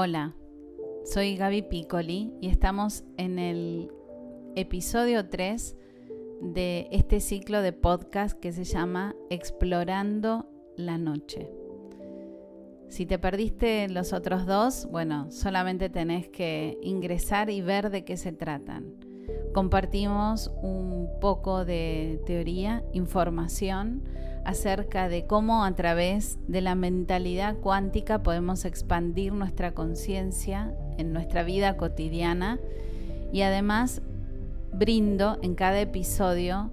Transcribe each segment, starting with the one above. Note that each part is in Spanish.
Hola, soy Gaby Piccoli y estamos en el episodio 3 de este ciclo de podcast que se llama Explorando la Noche. Si te perdiste los otros dos, bueno, solamente tenés que ingresar y ver de qué se tratan. Compartimos un poco de teoría, información acerca de cómo a través de la mentalidad cuántica podemos expandir nuestra conciencia en nuestra vida cotidiana y además brindo en cada episodio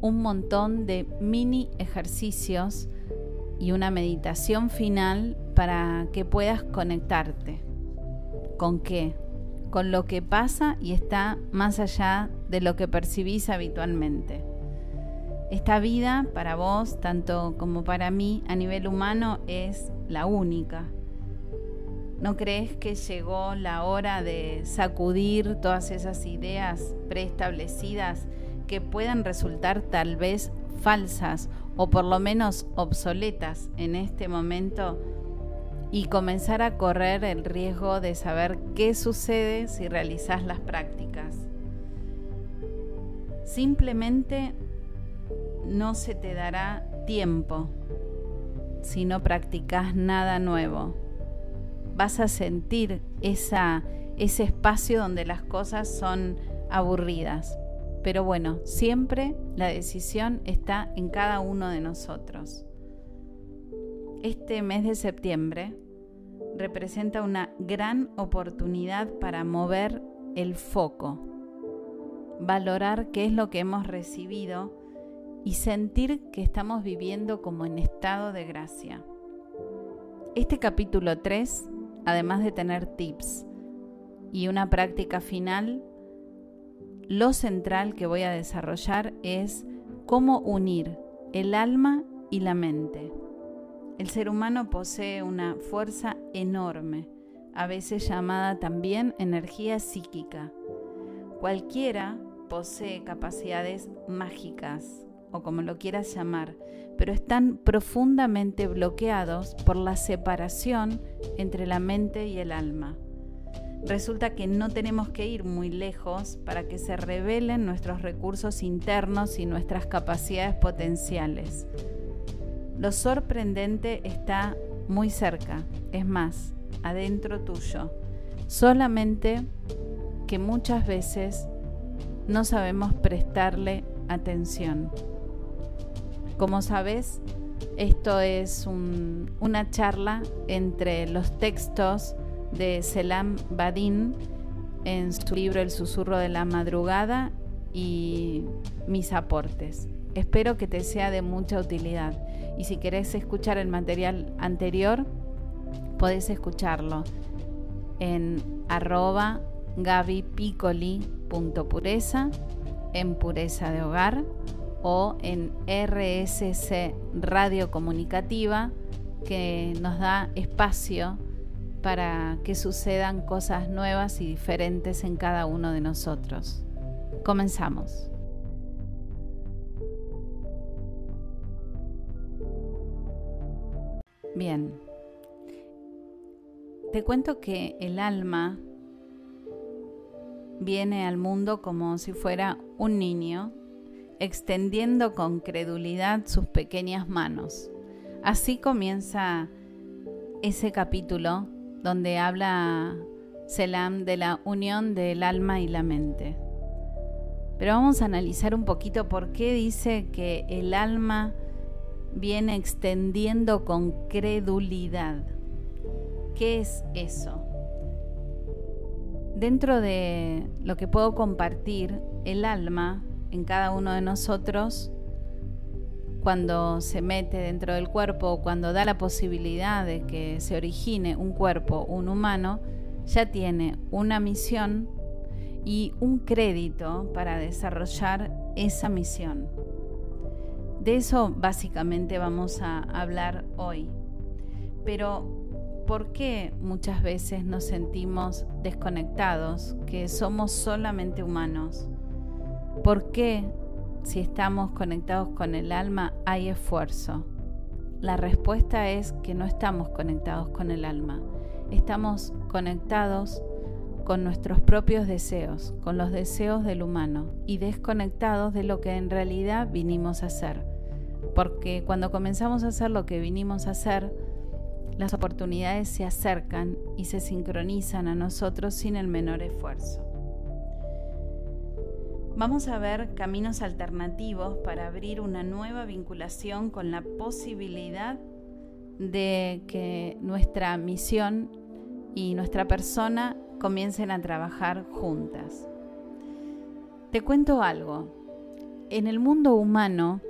un montón de mini ejercicios y una meditación final para que puedas conectarte. ¿Con qué? Con lo que pasa y está más allá de lo que percibís habitualmente. Esta vida para vos, tanto como para mí, a nivel humano, es la única. ¿No crees que llegó la hora de sacudir todas esas ideas preestablecidas que puedan resultar tal vez falsas o por lo menos obsoletas en este momento y comenzar a correr el riesgo de saber qué sucede si realizas las prácticas? Simplemente no se te dará tiempo si no practicas nada nuevo vas a sentir ese espacio donde las cosas son aburridas. Pero bueno, siempre la decisión está en cada uno de nosotros. Este mes de septiembre representa una gran oportunidad para mover el foco, valorar qué es lo que hemos recibido y sentir que estamos viviendo como en estado de gracia. Este capítulo 3 además de tener tips y una práctica final, lo central que voy a desarrollar es cómo unir el alma y la mente. El ser humano posee una fuerza enorme, a veces llamada también energía psíquica. Cualquiera posee capacidades mágicas, o como lo quieras llamar, pero están profundamente bloqueados por la separación entre la mente y el alma. Resulta que no tenemos que ir muy lejos para que se revelen nuestros recursos internos y nuestras capacidades potenciales. Lo sorprendente está muy cerca, es más, adentro tuyo, solamente que muchas veces no sabemos prestarle atención. Como sabes, esto es una charla entre los textos de Selam Badin en su libro El susurro de la madrugada y mis aportes. Espero que te sea de mucha utilidad y si querés escuchar el material anterior, podés escucharlo en arroba gabipicoli.pureza en pureza de hogar o en RSC Radio Comunicativa, que nos da espacio para que sucedan cosas nuevas y diferentes en cada uno de nosotros. Comenzamos. Bien, te cuento que el alma viene al mundo como si fuera un niño extendiendo con credulidad sus pequeñas manos. Así comienza ese capítulo donde habla Selam de la unión del alma y la mente. Pero vamos a analizar un poquito por qué dice que el alma viene extendiendo con credulidad. ¿Qué es eso? Dentro de lo que puedo compartir, el alma en cada uno de nosotros cuando se mete dentro del cuerpo, cuando da la posibilidad de que se origine un cuerpo, un humano, ya tiene una misión y un crédito para desarrollar esa misión. De eso básicamente vamos a hablar hoy. Pero, ¿por qué muchas veces nos sentimos desconectados, que somos solamente humanos? ¿Por qué si estamos conectados con el alma hay esfuerzo? la respuesta es que no estamos conectados con el alma, estamos conectados con nuestros propios deseos, con los deseos del humano y desconectados de lo que en realidad vinimos a hacer. Porque cuando comenzamos a hacer lo que vinimos a hacer, las oportunidades se acercan y se sincronizan a nosotros sin el menor esfuerzo. Vamos a ver caminos alternativos para abrir una nueva vinculación con la posibilidad de que nuestra misión y nuestra persona comiencen a trabajar juntas. Te cuento algo. En el mundo humano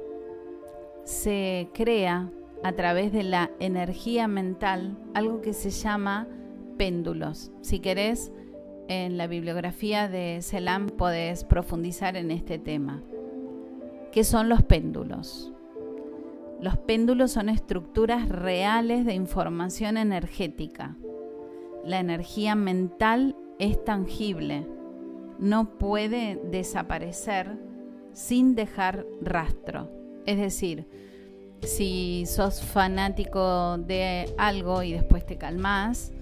se crea a través de la energía mental algo que se llama péndulos. Si querés, en la bibliografía de Selam podés profundizar en este tema. ¿Qué son los péndulos? Los péndulos son estructuras reales de información energética. La energía mental es tangible, no puede desaparecer sin dejar rastro. Es decir, si sos fanático de algo y después te calmás,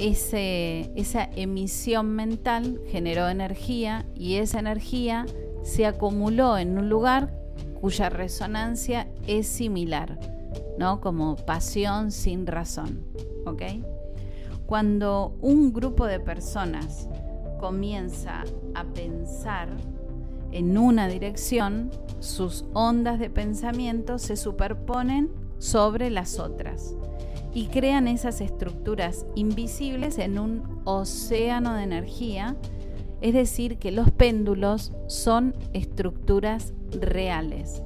esa emisión mental generó energía y esa energía se acumuló en un lugar cuya resonancia es similar, ¿no? Como pasión sin razón, ¿ok? Cuando un grupo de personas comienza a pensar en una dirección, sus ondas de pensamiento se superponen sobre las otras y crean esas estructuras invisibles en un océano de energía, es decir, que los péndulos son estructuras reales.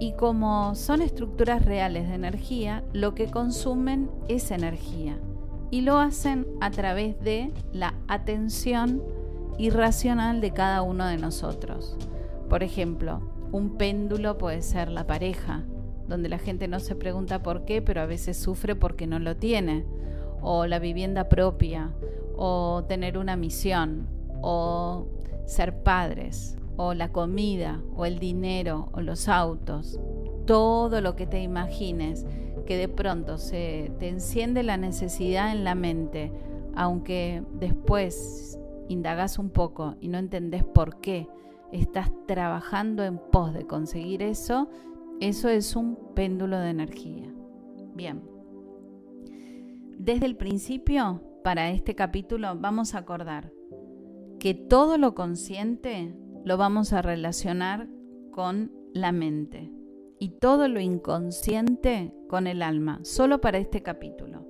Y como son estructuras reales de energía, lo que consumen es energía. Y lo hacen a través de la atención irracional de cada uno de nosotros. Por ejemplo, un péndulo puede ser la pareja, donde la gente no se pregunta por qué, pero a veces sufre porque no lo tiene, o la vivienda propia, o tener una misión, o ser padres, o la comida, o el dinero, o los autos, todo lo que te imagines, que de pronto se te enciende la necesidad en la mente, aunque después indagas un poco y no entendés por qué estás trabajando en pos de conseguir eso, eso es un péndulo de energía. Bien. Desde el principio, para este capítulo, vamos a acordar que todo lo consciente lo vamos a relacionar con la mente y todo lo inconsciente con el alma, solo para este capítulo.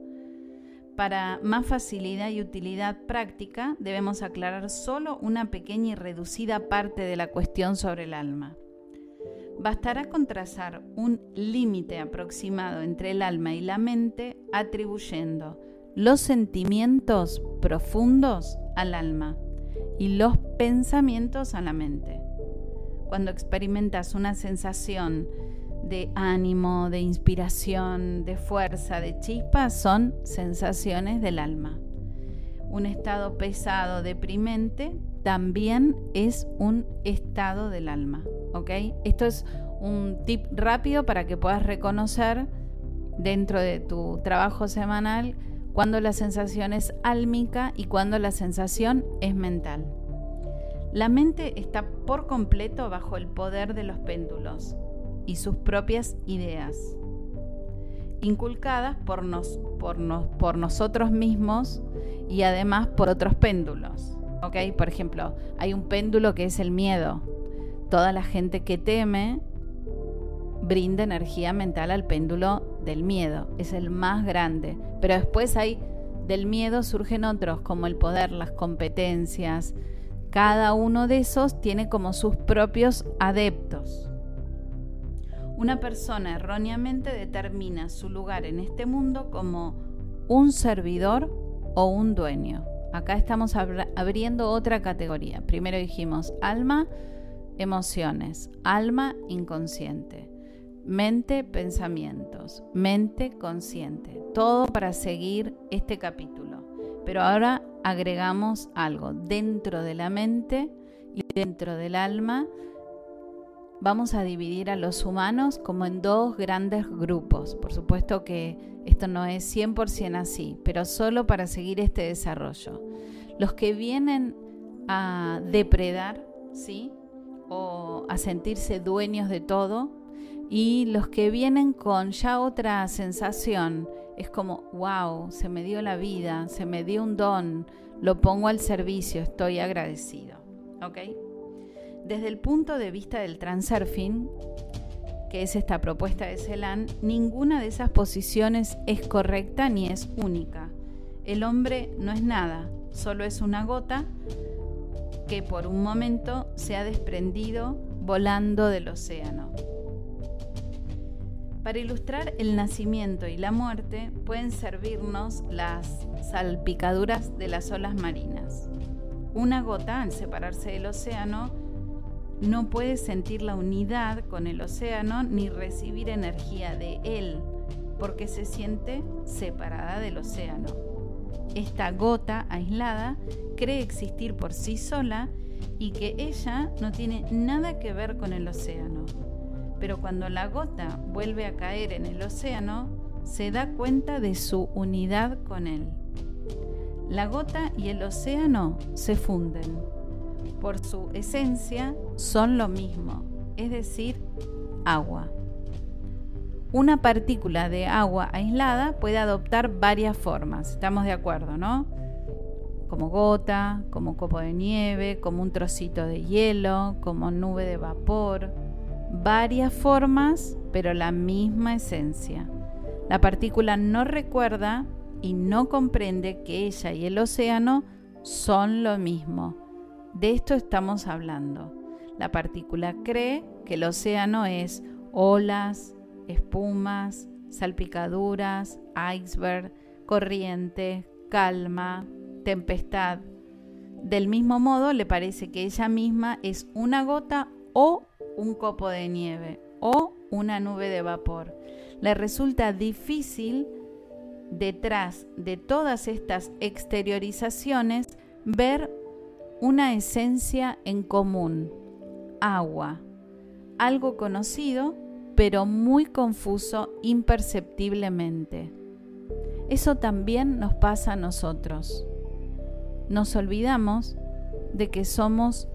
Para más facilidad y utilidad práctica, debemos aclarar solo una pequeña y reducida parte de la cuestión sobre el alma. Bastará con trazar un límite aproximado entre el alma y la mente atribuyendo los sentimientos profundos al alma y los pensamientos a la mente. Cuando experimentas una sensación de ánimo, de inspiración, de fuerza, de chispa, son sensaciones del alma. Un estado pesado, deprimente, también es un estado del alma. ¿ok? Esto es un tip rápido para que puedas reconocer dentro de tu trabajo semanal cuando la sensación es álmica y cuando la sensación es mental. La mente está por completo bajo el poder de los péndulos y sus propias ideas, inculcadas por, nos, por, por nosotros mismos y además por otros péndulos. ¿Ok? Por ejemplo, hay un péndulo que es el miedo, toda la gente que teme brinda energía mental al péndulo del miedo, es el más grande. Pero después hay del miedo surgen otros como el poder, las competencias. Cada uno de esos tiene como sus propios adeptos. Una persona erróneamente determina su lugar en este mundo como un servidor o un dueño. Acá estamos abriendo otra categoría. Primero dijimos alma, emociones, alma inconsciente, mente, pensamientos, mente consciente. Todo para seguir este capítulo. Pero ahora agregamos algo dentro de la mente y dentro del alma. Vamos a dividir a los humanos como en dos grandes grupos. Por supuesto que esto no es 100% así, pero solo para seguir este desarrollo. Los que vienen a depredar, ¿sí? O a sentirse dueños de todo. Y los que vienen con ya otra sensación, es como, wow, se me dio la vida, se me dio un don, lo pongo al servicio, estoy agradecido. ¿Ok? Desde el punto de vista del transurfing, que es esta propuesta de Celan, ninguna de esas posiciones es correcta ni es única. El hombre no es nada, solo es una gota que por un momento se ha desprendido volando del océano. Para ilustrar el nacimiento y la muerte pueden servirnos las salpicaduras de las olas marinas. Una gota, al separarse del océano, no puede sentir la unidad con el océano ni recibir energía de él, porque se siente separada del océano. Esta gota aislada cree existir por sí sola y que ella no tiene nada que ver con el océano. Pero cuando la gota vuelve a caer en el océano, se da cuenta de su unidad con él. La gota y el océano se funden por su esencia, son lo mismo, es decir, agua. Una partícula de agua aislada puede adoptar varias formas, estamos de acuerdo, ¿no? Como gota, como copo de nieve, como un trocito de hielo, como nube de vapor. Varias formas, pero la misma esencia. La partícula no recuerda y no comprende que ella y el océano son lo mismo de esto estamos hablando. La partícula cree que el océano es olas, espumas, salpicaduras, iceberg, corriente, calma, tempestad. Del mismo modo le parece que ella misma es una gota o un copo de nieve o una nube de vapor. Le resulta difícil detrás de todas estas exteriorizaciones ver una esencia en común, agua, algo conocido, pero muy confuso imperceptiblemente. Eso también nos pasa a nosotros. Nos olvidamos de que somos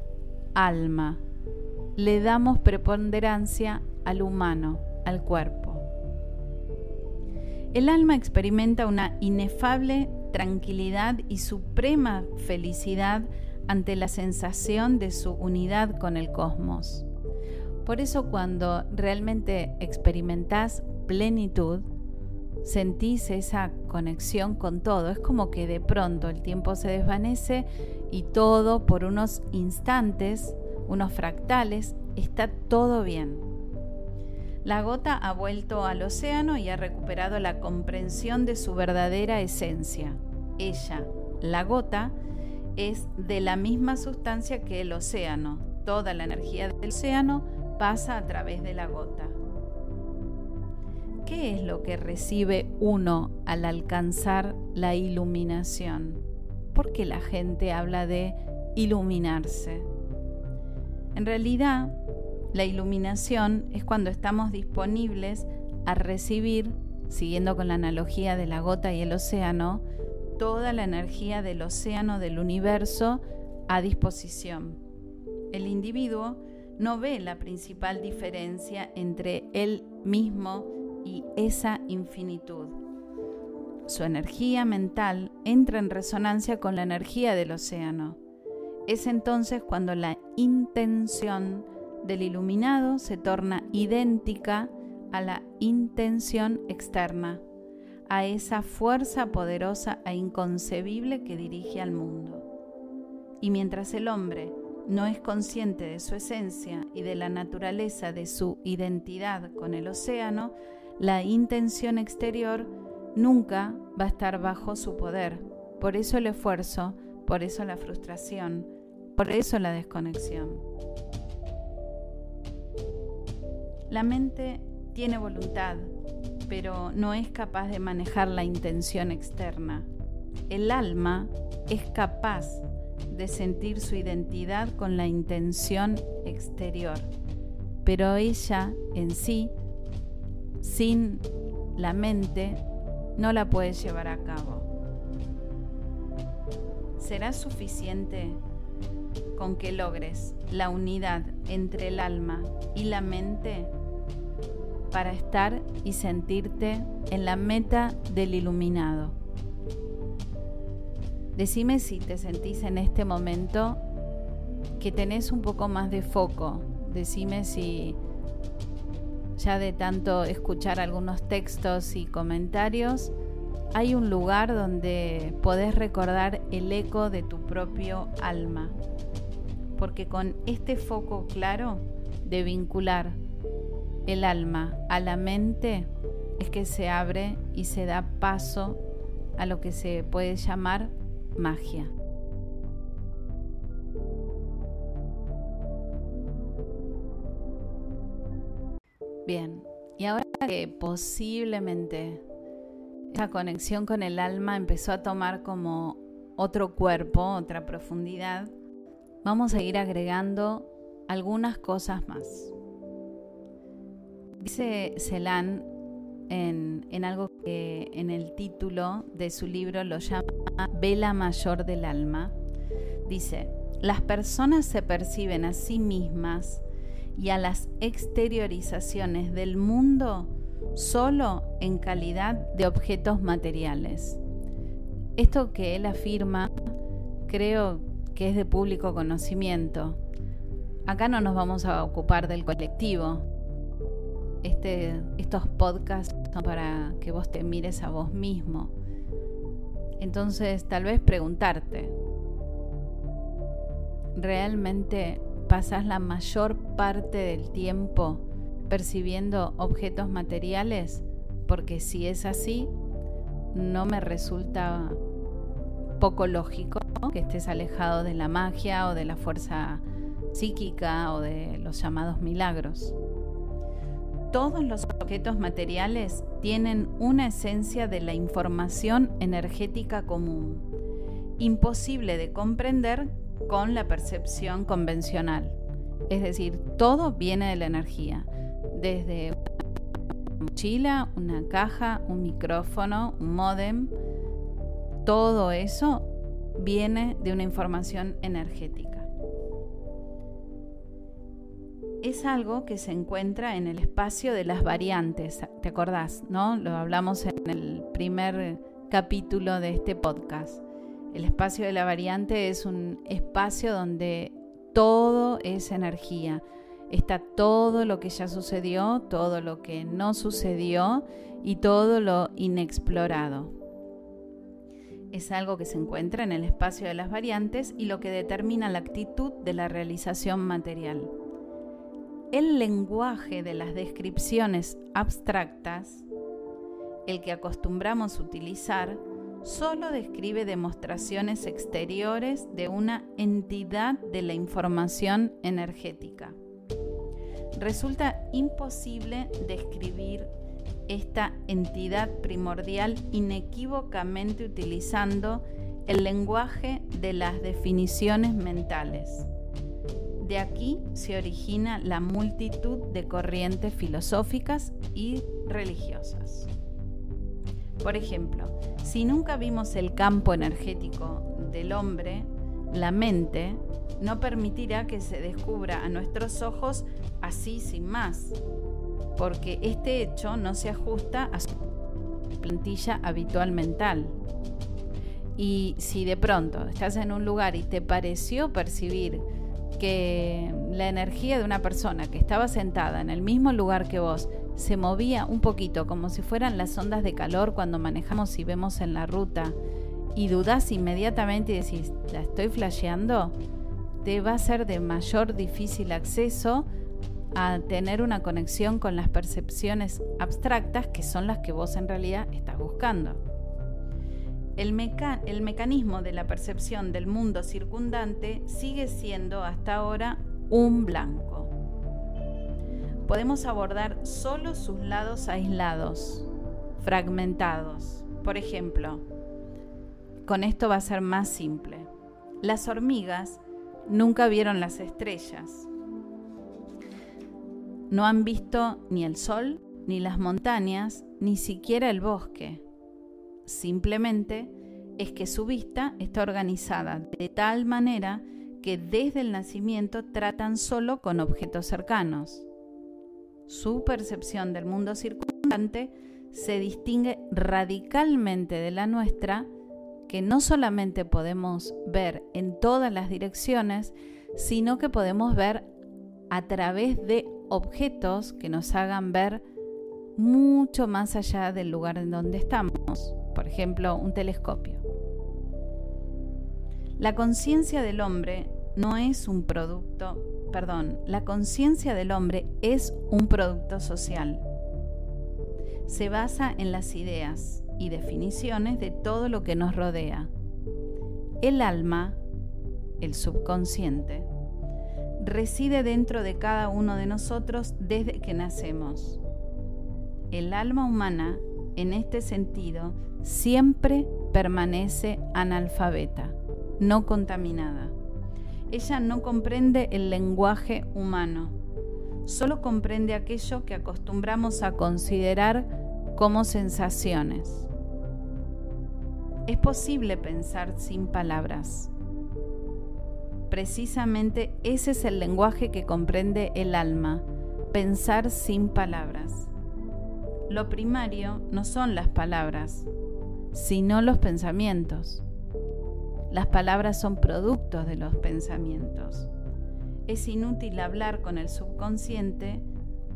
alma. Le damos preponderancia al humano, al cuerpo. El alma experimenta una inefable tranquilidad y suprema felicidad ante la sensación de su unidad con el cosmos. Por eso cuando realmente experimentás plenitud, sentís esa conexión con todo. Es como que de pronto el tiempo se desvanece y todo por unos instantes, unos fractales, está todo bien. La gota ha vuelto al océano y ha recuperado la comprensión de su verdadera esencia. Ella, la gota, es de la misma sustancia que el océano. Toda la energía del océano pasa a través de la gota. ¿Qué es lo que recibe uno al alcanzar la iluminación? ¿Por qué la gente habla de iluminarse? En realidad, la iluminación es cuando estamos disponibles a recibir, siguiendo con la analogía de la gota y el océano, toda la energía del océano del universo a disposición. El individuo no ve la principal diferencia entre él mismo y esa infinitud. Su energía mental entra en resonancia con la energía del océano. Es entonces cuando la intención del iluminado se torna idéntica a la intención externa a esa fuerza poderosa e inconcebible que dirige al mundo. Y mientras el hombre no es consciente de su esencia y de la naturaleza de su identidad con el océano, la intención exterior nunca va a estar bajo su poder. Por eso el esfuerzo, por eso la frustración, por eso la desconexión. La mente tiene voluntad, pero no es capaz de manejar la intención externa. El alma es capaz de sentir su identidad con la intención exterior. pero ella en sí, sin la mente, no la puede llevar a cabo. ¿Será suficiente con que logres la unidad entre el alma y la mente para estar y sentirte en la meta del iluminado? Decime si te sentís en este momento que tenés un poco más de foco. Decime si ya de tanto escuchar algunos textos y comentarios, hay un lugar donde podés recordar el eco de tu propio alma. Porque con este foco claro de vincular el alma a la mente es que se abre y se da paso a lo que se puede llamar magia. Bien, y ahora que posiblemente esa conexión con el alma empezó a tomar como otro cuerpo, otra profundidad, vamos a ir agregando algunas cosas más. Dice Celan en, en, algo que en el título de su libro lo llama Vela Mayor del Alma. Dice, las personas se perciben a sí mismas y a las exteriorizaciones del mundo solo en calidad de objetos materiales. Esto que él afirma creo que es de público conocimiento. Acá no nos vamos a ocupar del colectivo. Este, estos podcasts son para que vos te mires a vos mismo. Entonces tal vez preguntarte, ¿realmente pasas la mayor parte del tiempo percibiendo objetos materiales? Porque si es así, no me resulta poco lógico que estés alejado de la magia o de la fuerza psíquica o de los llamados milagros. Todos los objetos materiales tienen una esencia de la información energética común, imposible de comprender con la percepción convencional. Es decir, todo viene de la energía, desde una mochila, una caja, un micrófono, un modem, todo eso viene de una información energética. Es algo que se encuentra en el espacio de las variantes, ¿te acordás? ¿No? Lo hablamos en el primer capítulo de este podcast. El espacio de la variante es un espacio donde todo es energía. Está todo lo que ya sucedió, todo lo que no sucedió y todo lo inexplorado. Es algo que se encuentra en el espacio de las variantes y lo que determina la actitud de la realización material. El lenguaje de las descripciones abstractas, el que acostumbramos utilizar, solo describe demostraciones exteriores de una entidad de la información energética. Resulta imposible describir esta entidad primordial inequívocamente utilizando el lenguaje de las definiciones mentales. De aquí se origina la multitud de corrientes filosóficas y religiosas. Por ejemplo, si nunca vimos el campo energético del hombre, la mente no permitirá que se descubra a nuestros ojos así sin más, porque este hecho no se ajusta a su plantilla habitual mental. Y si de pronto estás en un lugar y te pareció percibir que la energía de una persona que estaba sentada en el mismo lugar que vos se movía un poquito como si fueran las ondas de calor cuando manejamos y vemos en la ruta y dudás inmediatamente y decís, ¿la estoy flasheando? Te va a ser de mayor difícil acceso a tener una conexión con las percepciones abstractas que son las que vos en realidad estás buscando. El, mecanismo de la percepción del mundo circundante sigue siendo hasta ahora un blanco podemos abordar solo sus lados aislados, fragmentados. Por ejemplo, con esto va a ser más simple. Las hormigas nunca vieron las estrellas. no han visto ni el sol, ni las montañas, ni siquiera el bosque. Simplemente es que su vista está organizada de tal manera que desde el nacimiento tratan solo con objetos cercanos. Su percepción del mundo circundante se distingue radicalmente de la nuestra, que no solamente podemos ver en todas las direcciones, sino que podemos ver a través de objetos que nos hagan ver mucho más allá del lugar en donde estamos, por ejemplo, un telescopio. La conciencia del hombre no es un producto, perdón, la conciencia del hombre es un producto social. Se basa en las ideas y definiciones de todo lo que nos rodea. El alma, el subconsciente, reside dentro de cada uno de nosotros desde que nacemos. El alma humana, en este sentido, siempre permanece analfabeta, no contaminada. Ella no comprende el lenguaje humano, solo comprende aquello que acostumbramos a considerar como sensaciones. Es posible pensar sin palabras. Precisamente ese es el lenguaje que comprende el alma, pensar sin palabras. Lo primario no son las palabras, sino los pensamientos. Las palabras son productos de los pensamientos. Es inútil hablar con el subconsciente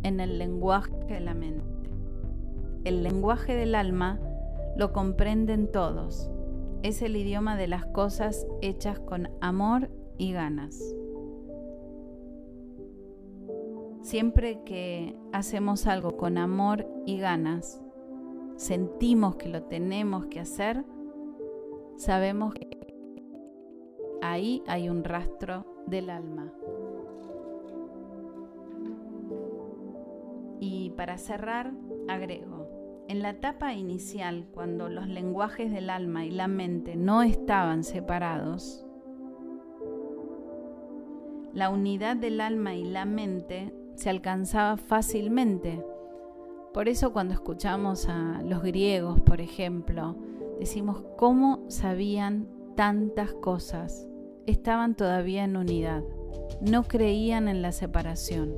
en el lenguaje de la mente. El lenguaje del alma lo comprenden todos. Es el idioma de las cosas hechas con amor y ganas. Siempre que hacemos algo con amor y ganas, sentimos que lo tenemos que hacer, sabemos que ahí hay un rastro del alma. Y para cerrar, agrego, en la etapa inicial, cuando los lenguajes del alma y la mente no estaban separados, la unidad del alma y la mente se alcanzaba fácilmente. Por eso cuando escuchamos a los griegos, por ejemplo, decimos cómo sabían tantas cosas estaban todavía en unidad, no creían en la separación.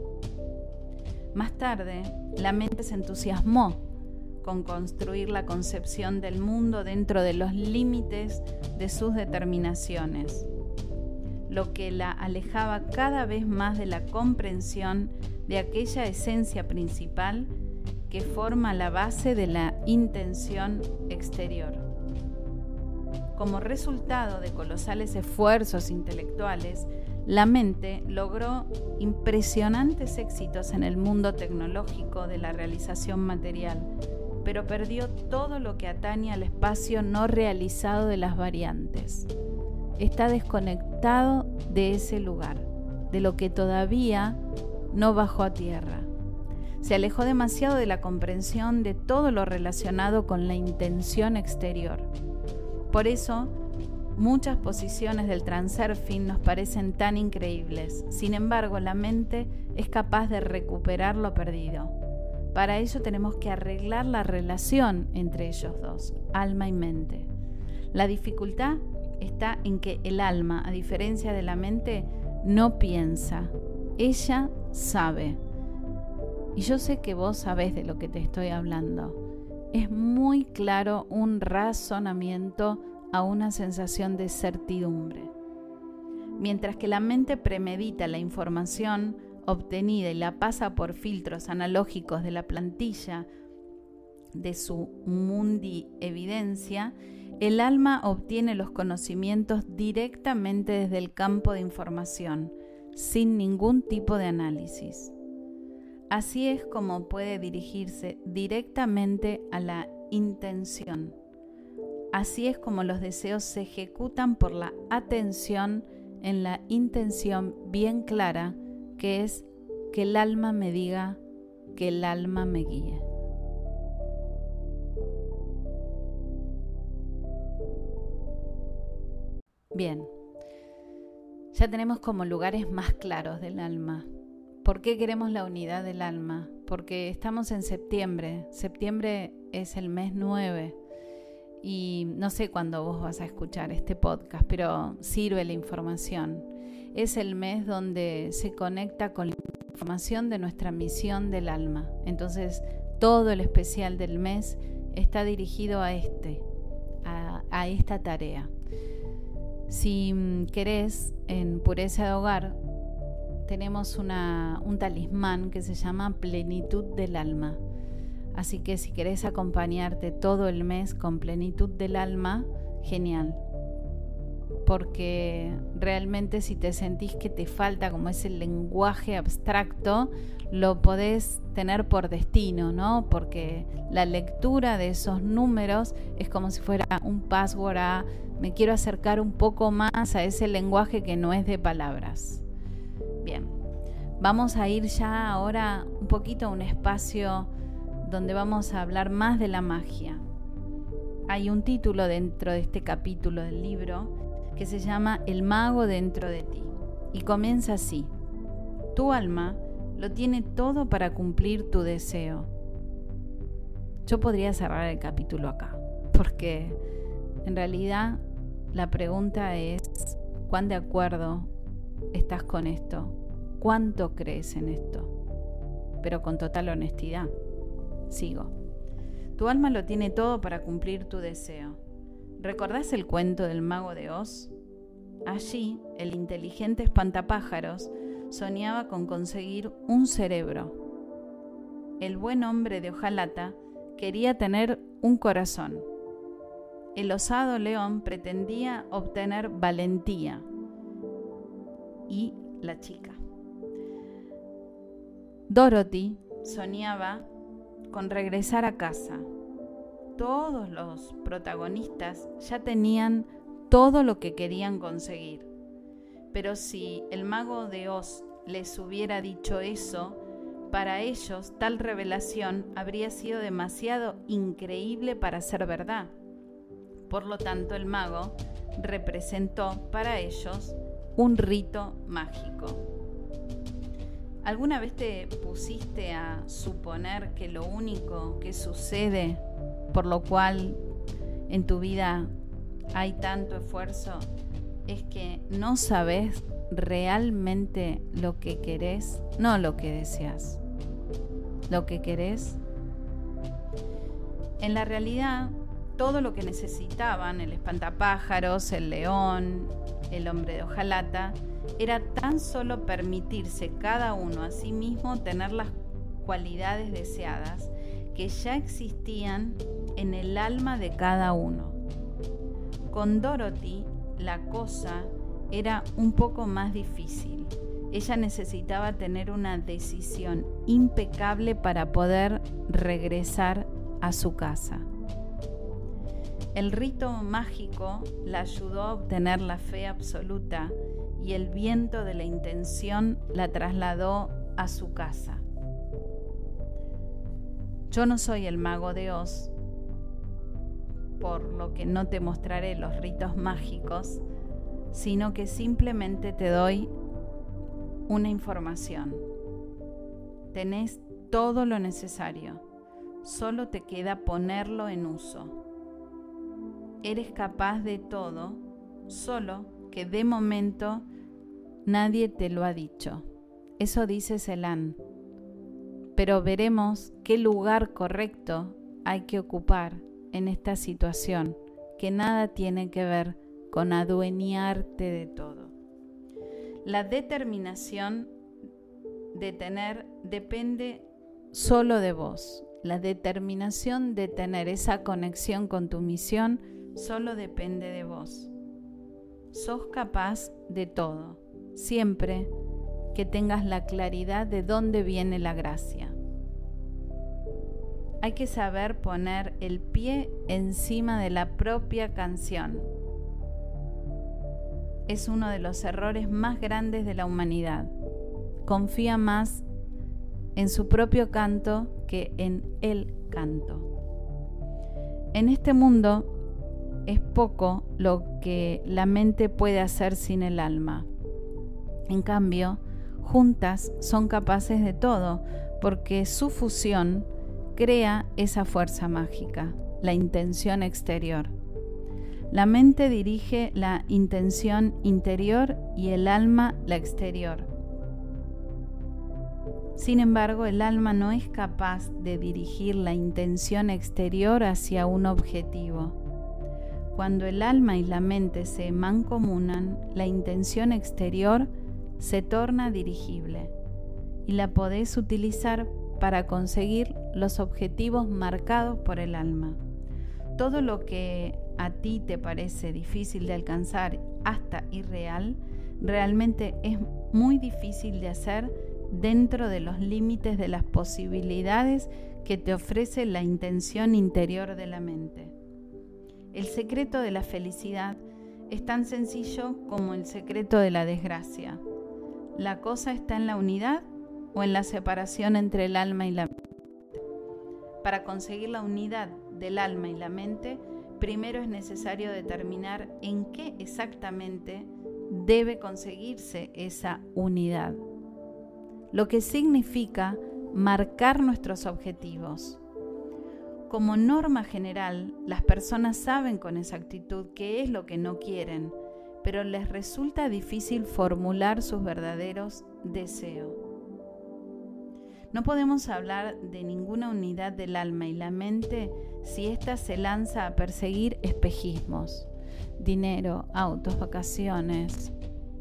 Más tarde, la mente se entusiasmó con construir la concepción del mundo dentro de los límites de sus determinaciones, lo que la alejaba cada vez más de la comprensión de aquella esencia principal que forma la base de la intención exterior como resultado de colosales esfuerzos intelectuales, la mente logró impresionantes éxitos en el mundo tecnológico de la realización material, pero perdió todo lo que atañe al espacio no realizado de las variantes. Está desconectado de ese lugar, de lo que todavía no bajó a tierra. Se alejó demasiado de la comprensión de todo lo relacionado con la intención exterior por eso, muchas posiciones del transurfing nos parecen tan increíbles. Sin embargo, la mente es capaz de recuperar lo perdido. Para ello tenemos que arreglar la relación entre ellos dos, alma y mente. La dificultad está en que el alma, a diferencia de la mente, no piensa. Ella sabe. Y yo sé que vos sabés de lo que te estoy hablando es muy claro un razonamiento a una sensación de certidumbre. Mientras que la mente premedita la información obtenida y la pasa por filtros analógicos de la plantilla de su mundi evidencia, el alma obtiene los conocimientos directamente desde el campo de información, sin ningún tipo de análisis. Así es como puede dirigirse directamente a la intención. Así es como los deseos se ejecutan por la atención en la intención bien clara, que es que el alma me diga, que el alma me guíe. Bien, ya tenemos como lugares más claros del alma, ¿Por qué queremos la unidad del alma? Porque estamos en septiembre. Septiembre es el mes 9. Y no sé cuándo vos vas a escuchar este podcast, pero sirve la información. Es el mes donde se conecta con la información de nuestra misión del alma. Entonces, todo el especial del mes está dirigido a este, a, esta tarea. Si mm, querés, en Pureza de Hogar tenemos un talismán que se llama Plenitud del Alma. Así que si querés acompañarte todo el mes con Plenitud del Alma, genial. Porque realmente si te sentís que te falta como ese lenguaje abstracto, lo podés tener por destino, ¿no? Porque la lectura de esos números es como si fuera un password a me quiero acercar un poco más a ese lenguaje que no es de palabras. Bien, vamos a ir ya ahora un poquito a un espacio donde vamos a hablar más de la magia. Hay un título dentro de este capítulo del libro que se llama El mago dentro de ti y comienza así. Tu alma lo tiene todo para cumplir tu deseo. Yo podría cerrar el capítulo acá, porque en realidad la pregunta es, ¿cuán de acuerdo estás con esto? ¿Cuánto crees en esto? Pero con total honestidad. Sigo. Tu alma lo tiene todo para cumplir tu deseo. ¿Recordás el cuento del mago de Oz? Allí, el inteligente espantapájaros soñaba con conseguir un cerebro. El buen hombre de hojalata quería tener un corazón. El osado león pretendía obtener valentía. Y la chica. Dorothy soñaba con regresar a casa. Todos los protagonistas ya tenían todo lo que querían conseguir. Pero si el mago de Oz les hubiera dicho eso, para ellos tal revelación habría sido demasiado increíble para ser verdad. Por lo tanto, el mago representó para ellos un rito mágico. ¿Alguna vez te pusiste a suponer que lo único que sucede, por lo cual en tu vida hay tanto esfuerzo, es que no sabes realmente lo que querés, no lo que deseas, lo que querés. En la realidad, todo lo que necesitaban, el espantapájaros, el león, el hombre de hojalata, era tan solo permitirse cada uno a sí mismo tener las cualidades deseadas que ya existían en el alma de cada uno. Con Dorothy la cosa era un poco más difícil. Ella necesitaba tener una decisión impecable para poder regresar a su casa. El rito mágico la ayudó a obtener la fe absoluta y el viento de la intención la trasladó a su casa. Yo no soy el mago de Oz, por lo que no te mostraré los ritos mágicos, sino que simplemente te doy una información. Tenés todo lo necesario, solo te queda ponerlo en uso. Eres capaz de todo, solo que de momento nadie te lo ha dicho. Eso dice Celan. Pero veremos qué lugar correcto hay que ocupar en esta situación que nada tiene que ver con adueñarte de todo. La determinación de tener depende solo de vos. La determinación de tener esa conexión con tu misión solo depende de vos. Sos capaz de todo, siempre que tengas la claridad de dónde viene la gracia. Hay que saber poner el pie encima de la propia canción. Es uno de los errores más grandes de la humanidad. Confía más en su propio canto que en el canto. En este mundo es poco lo que la mente puede hacer sin el alma. En cambio, juntas son capaces de todo, porque su fusión crea esa fuerza mágica, la intención exterior. La mente dirige la intención interior y el alma la exterior. Sin embargo, el alma no es capaz de dirigir la intención exterior hacia un objetivo. Cuando el alma y la mente se mancomunan, la intención exterior se torna dirigible y la podés utilizar para conseguir los objetivos marcados por el alma. Todo lo que a ti te parece difícil de alcanzar, hasta irreal, realmente es muy difícil de hacer dentro de los límites de las posibilidades que te ofrece la intención interior de la mente. El secreto de la felicidad es tan sencillo como el secreto de la desgracia. La cosa está en la unidad o en la separación entre el alma y la mente. Para conseguir la unidad del alma y la mente, primero es necesario determinar en qué exactamente debe conseguirse esa unidad, lo que significa marcar nuestros objetivos. Como norma general, las personas saben con exactitud qué es lo que no quieren, pero les resulta difícil formular sus verdaderos deseos. No podemos hablar de ninguna unidad del alma y la mente si ésta se lanza a perseguir espejismos, dinero, autos, vacaciones.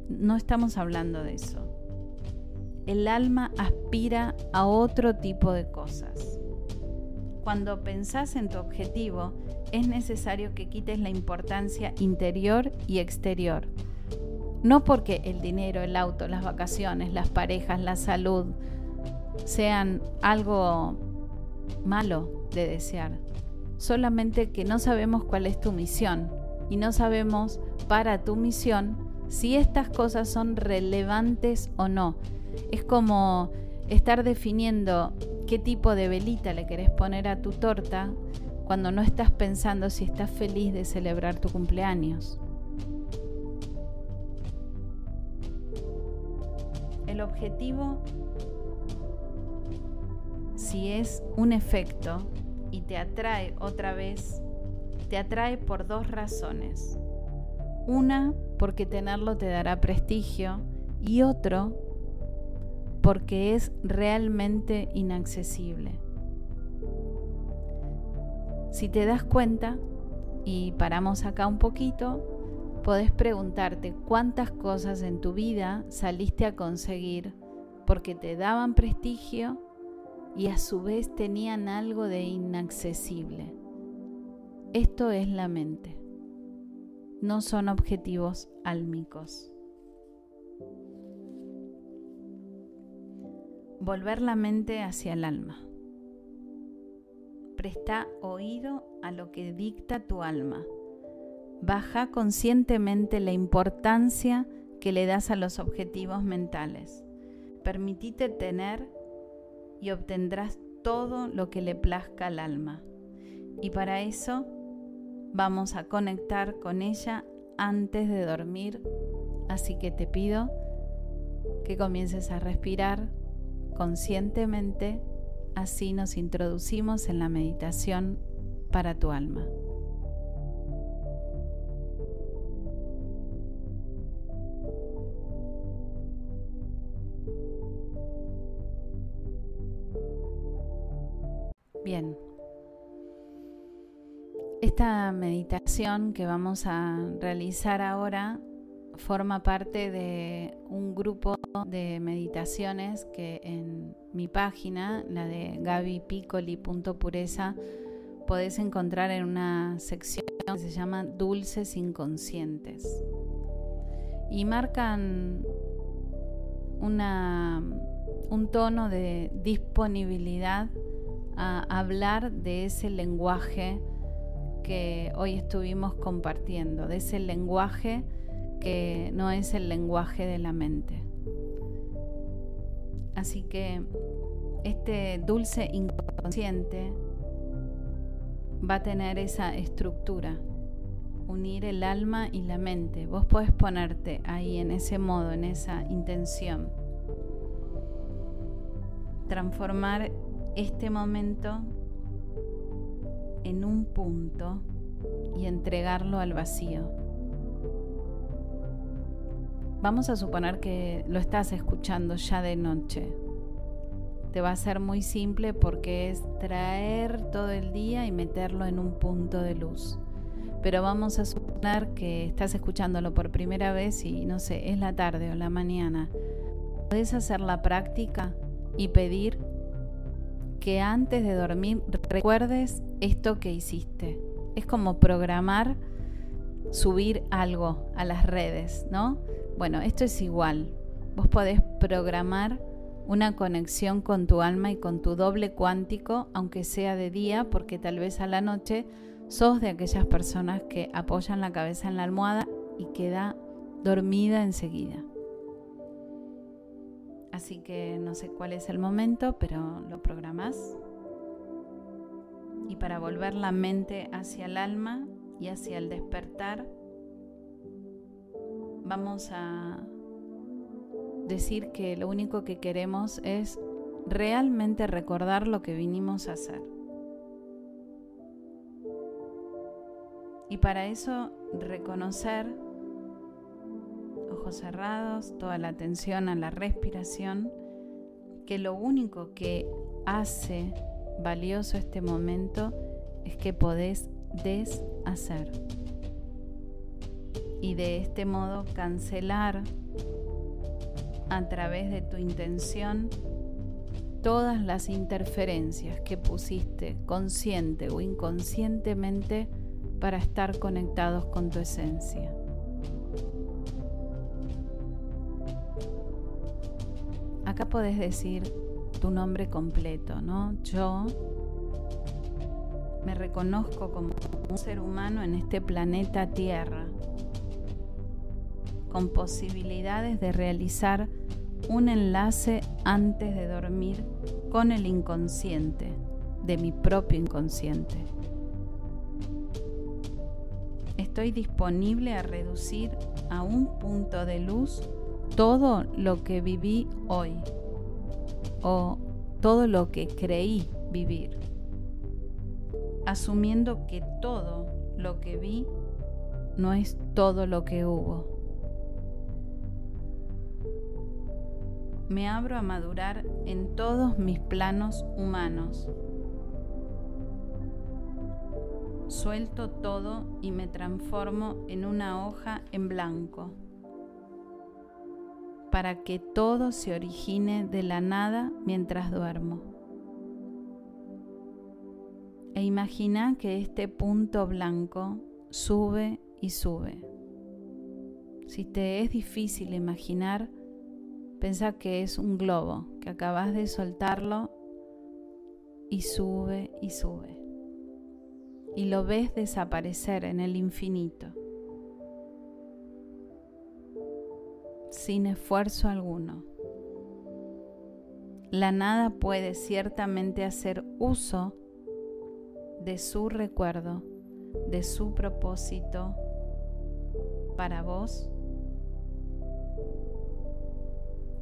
No estamos hablando de eso. El alma aspira a otro tipo de cosas. Cuando pensás en tu objetivo, es necesario que quites la importancia interior y exterior. No porque el dinero, el auto, las vacaciones, las parejas, la salud, sean algo malo de desear. Solamente que no sabemos cuál es tu misión y no sabemos para tu misión si estas cosas son relevantes o no. Es como estar definiendo qué tipo de velita le querés poner a tu torta cuando no estás pensando si estás feliz de celebrar tu cumpleaños. El objetivo si es un efecto y te atrae otra vez, te atrae por dos razones. Una, porque tenerlo te dará prestigio y otro, porque es realmente inaccesible. Si te das cuenta, y paramos acá un poquito, podés preguntarte cuántas cosas en tu vida saliste a conseguir porque te daban prestigio y a su vez tenían algo de inaccesible. Esto es la mente. No son objetivos álmicos. Volver la mente hacia el alma. Presta oído a lo que dicta tu alma. Baja conscientemente la importancia que le das a los objetivos mentales. Permitite tener y obtendrás todo lo que le plazca al alma. Y para eso vamos a conectar con ella antes de dormir. Así que te pido que comiences a respirar conscientemente. Así nos introducimos en la meditación para tu alma. Bien. Esta meditación que vamos a realizar ahora forma parte de un grupo de meditaciones que en mi página, la de gabipicoli.pureza, podés encontrar en una sección que se llama Dulces Inconscientes. Y marcan un tono de disponibilidad a hablar de ese lenguaje que hoy estuvimos compartiendo, de ese lenguaje que no es el lenguaje de la mente. Así que este dulce inconsciente va a tener esa estructura, unir el alma y la mente. Vos podés ponerte ahí en ese modo, en esa intención. transformar este momento en un punto y entregarlo al vacío. Vamos a suponer que lo estás escuchando ya de noche. Te va a ser muy simple porque es traer todo el día y meterlo en un punto de luz. Pero vamos a suponer que estás escuchándolo por primera vez y no sé, es la tarde o la mañana. Puedes hacer la práctica y pedir que antes de dormir recuerdes esto que hiciste. Es como programar subir algo a las redes, ¿no? Bueno, esto es igual. Vos podés programar una conexión con tu alma y con tu doble cuántico, aunque sea de día, porque tal vez a la noche sos de aquellas personas que apoyan la cabeza en la almohada y queda dormida enseguida. Así que no sé cuál es el momento, pero lo programás. Y para volver la mente hacia el alma y hacia el despertar, vamos a decir que lo único que queremos es realmente recordar lo que vinimos a hacer. Y para eso reconocer, ojos cerrados, toda la atención a la respiración, que lo único que hace valioso este momento es que podés deshacer. Y de este modo cancelar a través de tu intención todas las interferencias que pusiste consciente o inconscientemente para estar conectados con tu esencia. Acá podés decir tu nombre completo, ¿no? Yo me reconozco como un ser humano en este planeta Tierra, con posibilidades de realizar un enlace antes de dormir con el inconsciente, de mi propio inconsciente. Estoy disponible a reducir a un punto de luz todo lo que viví hoy o todo lo que creí vivir asumiendo que todo lo que vi no es todo lo que hubo. Me abro a madurar en todos mis planos humanos. Suelto todo y me transformo en una hoja en blanco para que todo se origine de la nada mientras duermo e imagina que este punto blanco sube y sube. Si te es difícil imaginar, piensa que es un globo, que acabas de soltarlo y sube y sube. Y lo ves desaparecer en el infinito, sin esfuerzo alguno. La nada puede ciertamente hacer uso de su recuerdo, de su propósito para vos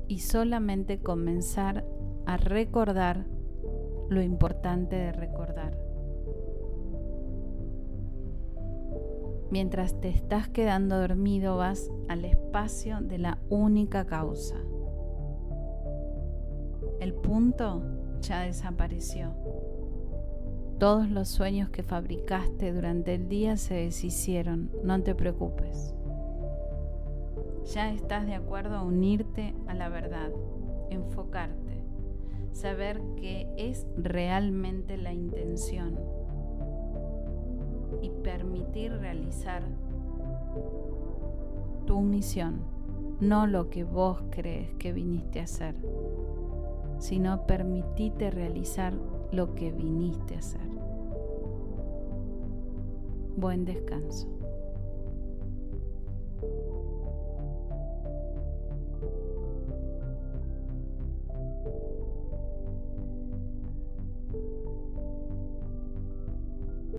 y solamente comenzar a recordar lo importante de recordar. Mientras te estás quedando dormido vas al espacio de la única causa. El punto ya desapareció. Todos los sueños que fabricaste durante el día se deshicieron, no te preocupes. Ya estás de acuerdo a unirte a la verdad, enfocarte, saber qué es realmente la intención y permitir realizar tu misión, no lo que vos crees que viniste a hacer, sino permitite realizar lo que viniste a hacer. Buen descanso.